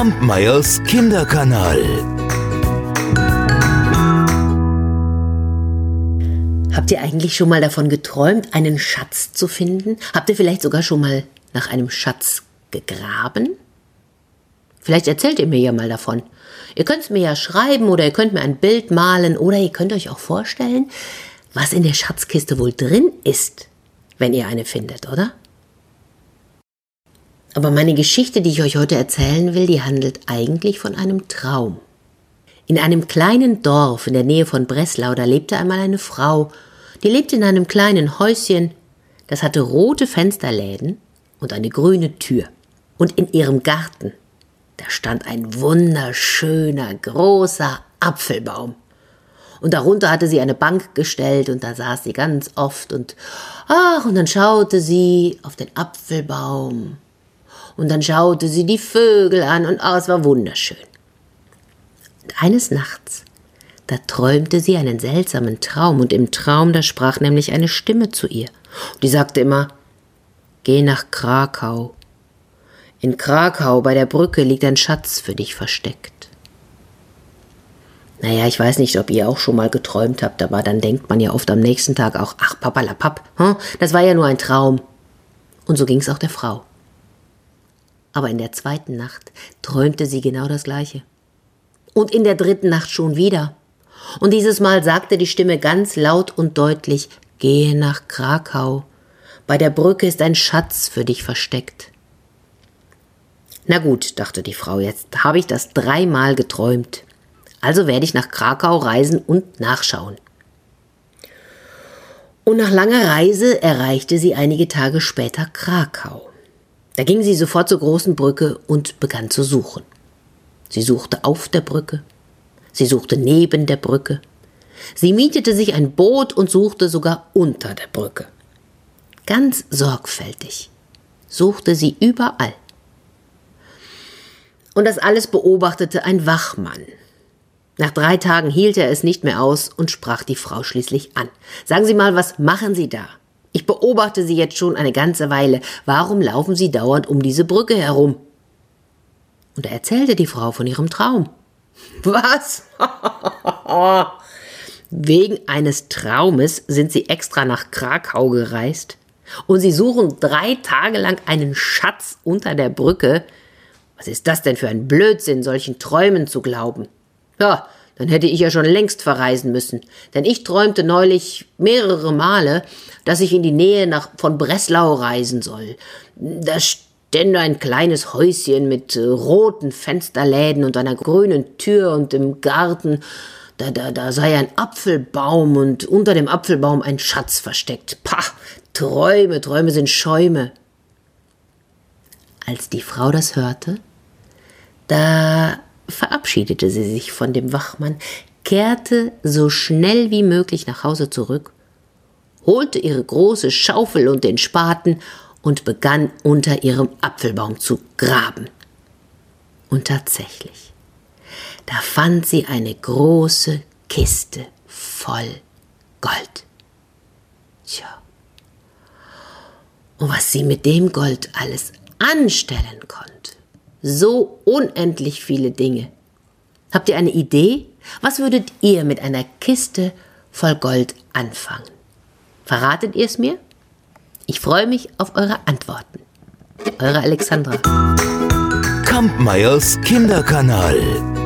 Kampmeyers Kinderkanal. Habt ihr eigentlich schon mal davon geträumt, einen Schatz zu finden? Habt ihr vielleicht sogar schon mal nach einem Schatz gegraben? Vielleicht erzählt ihr mir ja mal davon. Ihr könnt es mir ja schreiben oder ihr könnt mir ein Bild malen oder ihr könnt euch auch vorstellen, was in der Schatzkiste wohl drin ist, wenn ihr eine findet, oder? Aber meine Geschichte, die ich euch heute erzählen will, die handelt eigentlich von einem Traum. In einem kleinen Dorf in der Nähe von Breslau, da lebte einmal eine Frau, die lebte in einem kleinen Häuschen, das hatte rote Fensterläden und eine grüne Tür. Und in ihrem Garten, da stand ein wunderschöner, großer Apfelbaum. Und darunter hatte sie eine Bank gestellt und da saß sie ganz oft und ach, und dann schaute sie auf den Apfelbaum und dann schaute sie die Vögel an und oh, es war wunderschön. Und eines Nachts, da träumte sie einen seltsamen Traum und im Traum, da sprach nämlich eine Stimme zu ihr. Und die sagte immer, Geh nach Krakau. In Krakau bei der Brücke liegt ein Schatz für dich versteckt. Naja, ich weiß nicht, ob ihr auch schon mal geträumt habt, aber dann denkt man ja oft am nächsten Tag auch, ach, papalapap, hm? das war ja nur ein Traum. Und so ging es auch der Frau. Aber in der zweiten Nacht träumte sie genau das gleiche. Und in der dritten Nacht schon wieder. Und dieses Mal sagte die Stimme ganz laut und deutlich, gehe nach Krakau. Bei der Brücke ist ein Schatz für dich versteckt. Na gut, dachte die Frau, jetzt habe ich das dreimal geträumt. Also werde ich nach Krakau reisen und nachschauen. Und nach langer Reise erreichte sie einige Tage später Krakau. Da ging sie sofort zur großen Brücke und begann zu suchen. Sie suchte auf der Brücke, sie suchte neben der Brücke, sie mietete sich ein Boot und suchte sogar unter der Brücke. Ganz sorgfältig suchte sie überall. Und das alles beobachtete ein Wachmann. Nach drei Tagen hielt er es nicht mehr aus und sprach die Frau schließlich an. Sagen Sie mal, was machen Sie da? Ich beobachte Sie jetzt schon eine ganze Weile. Warum laufen Sie dauernd um diese Brücke herum? Und da erzählte die Frau von ihrem Traum. Was? Wegen eines Traumes sind Sie extra nach Krakau gereist und Sie suchen drei Tage lang einen Schatz unter der Brücke. Was ist das denn für ein Blödsinn, solchen Träumen zu glauben? Ja, dann hätte ich ja schon längst verreisen müssen. Denn ich träumte neulich mehrere Male, dass ich in die Nähe nach, von Breslau reisen soll. Da stände ein kleines Häuschen mit äh, roten Fensterläden und einer grünen Tür und im Garten, da, da, da sei ein Apfelbaum und unter dem Apfelbaum ein Schatz versteckt. Pah, Träume, Träume sind Schäume. Als die Frau das hörte, da verabschiedete sie sich von dem Wachmann, kehrte so schnell wie möglich nach Hause zurück, holte ihre große Schaufel und den Spaten und begann unter ihrem Apfelbaum zu graben. Und tatsächlich, da fand sie eine große Kiste voll Gold. Tja. Und was sie mit dem Gold alles anstellen konnte so unendlich viele Dinge. Habt ihr eine Idee? Was würdet ihr mit einer Kiste voll Gold anfangen? Verratet ihr es mir? Ich freue mich auf eure Antworten. Eure Alexandra. Kampmeyers Kinderkanal.